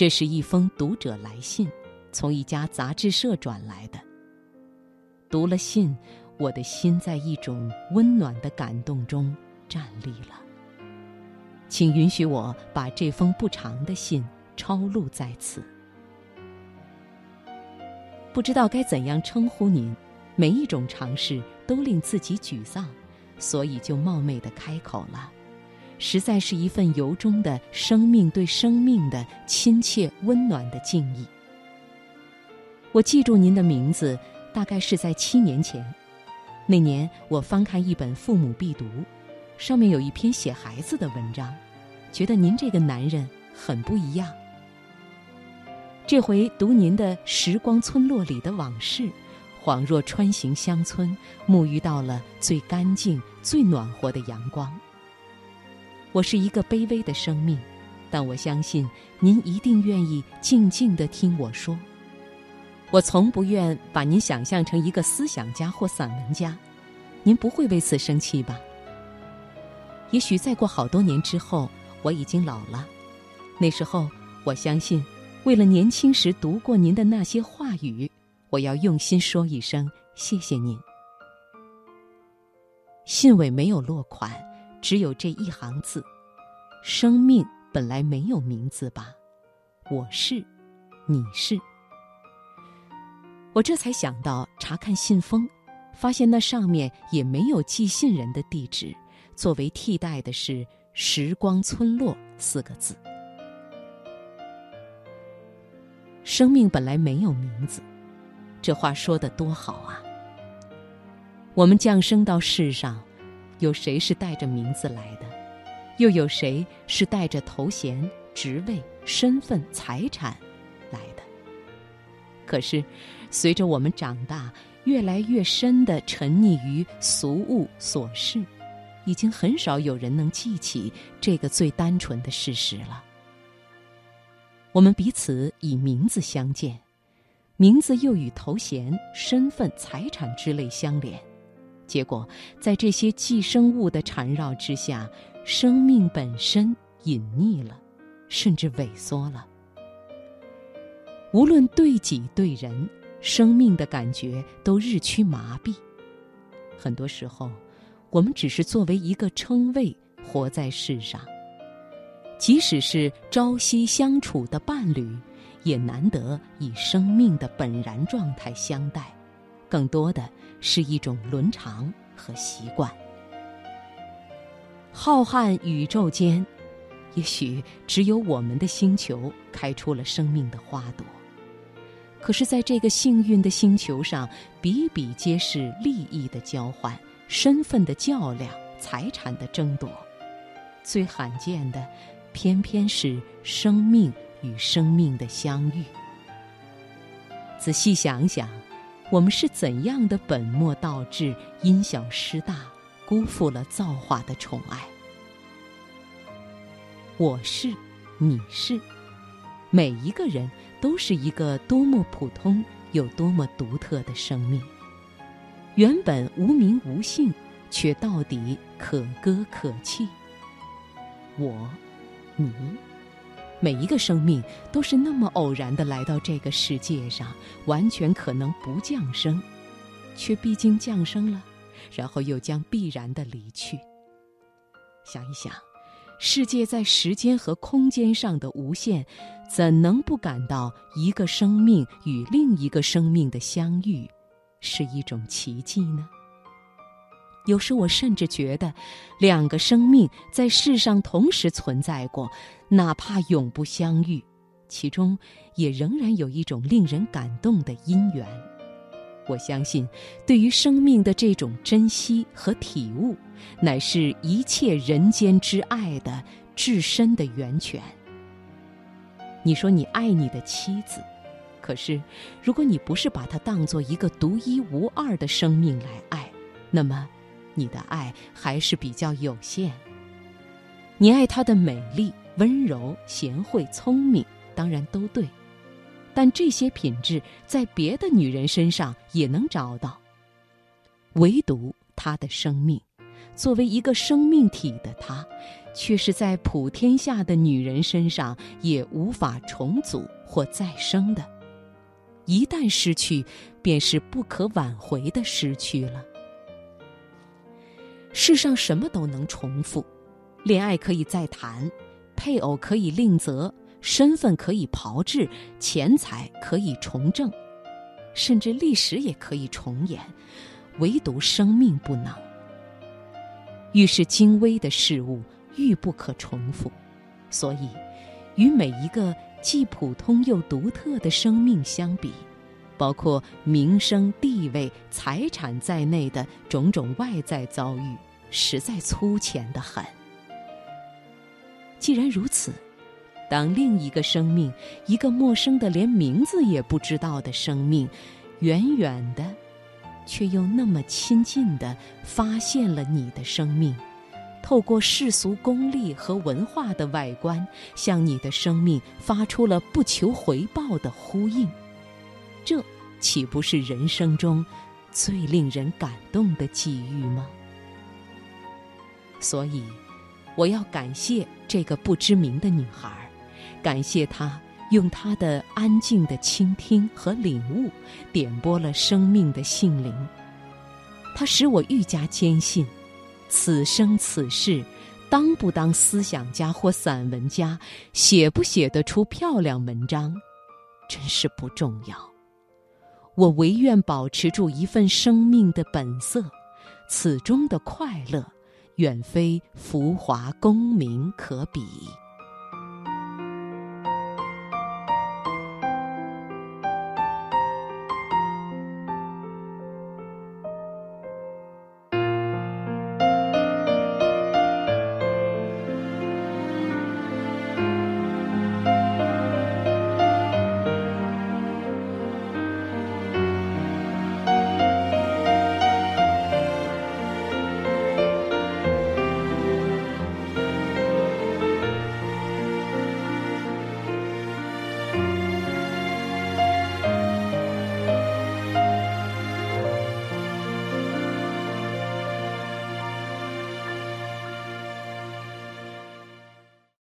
这是一封读者来信，从一家杂志社转来的。读了信，我的心在一种温暖的感动中站立了。请允许我把这封不长的信抄录在此。不知道该怎样称呼您，每一种尝试都令自己沮丧，所以就冒昧的开口了。实在是一份由衷的生命对生命的亲切温暖的敬意。我记住您的名字，大概是在七年前。那年我翻看一本父母必读，上面有一篇写孩子的文章，觉得您这个男人很不一样。这回读您的《时光村落》里的往事，恍若穿行乡村，沐浴到了最干净、最暖和的阳光。我是一个卑微的生命，但我相信您一定愿意静静地听我说。我从不愿把您想象成一个思想家或散文家，您不会为此生气吧？也许再过好多年之后，我已经老了，那时候我相信，为了年轻时读过您的那些话语，我要用心说一声谢谢您。信尾没有落款。只有这一行字：“生命本来没有名字吧？我是，你是。”我这才想到查看信封，发现那上面也没有寄信人的地址，作为替代的是“时光村落”四个字。生命本来没有名字，这话说的多好啊！我们降生到世上。有谁是带着名字来的？又有谁是带着头衔、职位、身份、财产来的？可是，随着我们长大，越来越深的沉溺于俗物琐事，已经很少有人能记起这个最单纯的事实了。我们彼此以名字相见，名字又与头衔、身份、财产之类相连。结果，在这些寄生物的缠绕之下，生命本身隐匿了，甚至萎缩了。无论对己对人，生命的感觉都日趋麻痹。很多时候，我们只是作为一个称谓活在世上，即使是朝夕相处的伴侣，也难得以生命的本然状态相待。更多的是一种伦常和习惯。浩瀚宇宙间，也许只有我们的星球开出了生命的花朵。可是，在这个幸运的星球上，比比皆是利益的交换、身份的较量、财产的争夺。最罕见的，偏偏是生命与生命的相遇。仔细想想。我们是怎样的本末倒置、因小失大，辜负了造化的宠爱？我是，你是，每一个人都是一个多么普通又多么独特的生命，原本无名无姓，却到底可歌可泣。我，你。每一个生命都是那么偶然的来到这个世界上，完全可能不降生，却毕竟降生了，然后又将必然的离去。想一想，世界在时间和空间上的无限，怎能不感到一个生命与另一个生命的相遇是一种奇迹呢？有时我甚至觉得，两个生命在世上同时存在过，哪怕永不相遇，其中也仍然有一种令人感动的因缘。我相信，对于生命的这种珍惜和体悟，乃是一切人间之爱的至深的源泉。你说你爱你的妻子，可是，如果你不是把她当做一个独一无二的生命来爱，那么。你的爱还是比较有限。你爱她的美丽、温柔、贤惠、聪明，当然都对，但这些品质在别的女人身上也能找到。唯独她的生命，作为一个生命体的她，却是在普天下的女人身上也无法重组或再生的。一旦失去，便是不可挽回的失去了。世上什么都能重复，恋爱可以再谈，配偶可以另择，身份可以炮制，钱财可以重挣，甚至历史也可以重演，唯独生命不能。愈是精微的事物，愈不可重复，所以，与每一个既普通又独特的生命相比。包括名声、地位、财产在内的种种外在遭遇，实在粗浅的很。既然如此，当另一个生命，一个陌生的连名字也不知道的生命，远远的，却又那么亲近的发现了你的生命，透过世俗功利和文化的外观，向你的生命发出了不求回报的呼应。这岂不是人生中最令人感动的际遇吗？所以，我要感谢这个不知名的女孩，感谢她用她的安静的倾听和领悟，点拨了生命的性灵。她使我愈加坚信，此生此世，当不当思想家或散文家，写不写得出漂亮文章，真是不重要。我唯愿保持住一份生命的本色，此中的快乐，远非浮华功名可比。